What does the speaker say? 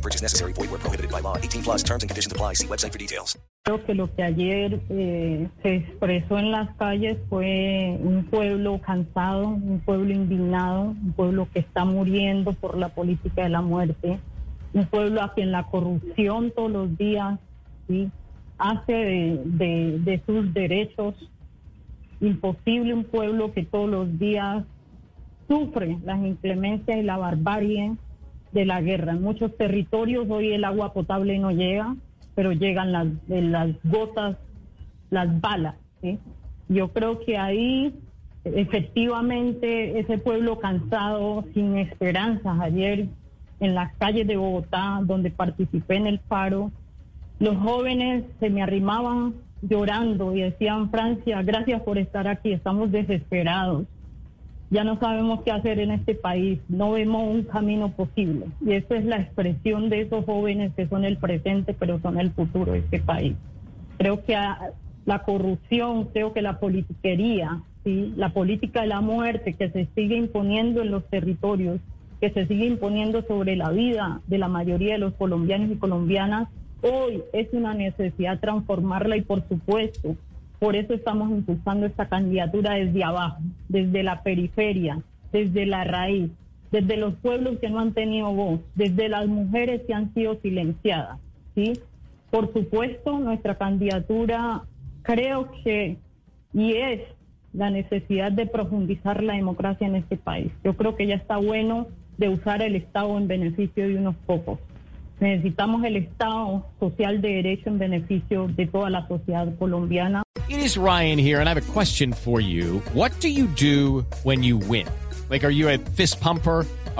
Purchase necessary. Void where prohibited by law. 18 plus terms and conditions apply. See website for details. Creo que lo que ayer eh, se expresó en las calles fue un pueblo cansado, un pueblo indignado, un pueblo que está muriendo por la política de la muerte, un pueblo a quien la corrupción todos los días ¿sí? hace de, de- de sus derechos imposible, un pueblo que todos los días sufre las inclemencias y la barbarie de la guerra. En muchos territorios hoy el agua potable no llega, pero llegan las, de las gotas, las balas. Yo creo que ahí efectivamente ese pueblo cansado, sin esperanzas, ayer en las calles de Bogotá, donde participé en el paro, los jóvenes se me arrimaban llorando y decían, Francia, gracias por estar aquí, estamos desesperados ya no sabemos qué hacer en este país, no vemos un camino posible. Y esa es la expresión de esos jóvenes que son el presente, pero son el futuro de este país. Creo que la corrupción, creo que la politiquería, ¿sí? la política de la muerte que se sigue imponiendo en los territorios, que se sigue imponiendo sobre la vida de la mayoría de los colombianos y colombianas, hoy es una necesidad transformarla y por supuesto por eso estamos impulsando esta candidatura desde abajo, desde la periferia, desde la raíz, desde los pueblos que no han tenido voz, desde las mujeres que han sido silenciadas. ¿sí? Por supuesto, nuestra candidatura creo que y es la necesidad de profundizar la democracia en este país. Yo creo que ya está bueno de usar el Estado en beneficio de unos pocos. Necesitamos el Estado social de derecho en beneficio de toda la sociedad colombiana. It is Ryan here, and I have a question for you. What do you do when you win? Like, are you a fist pumper?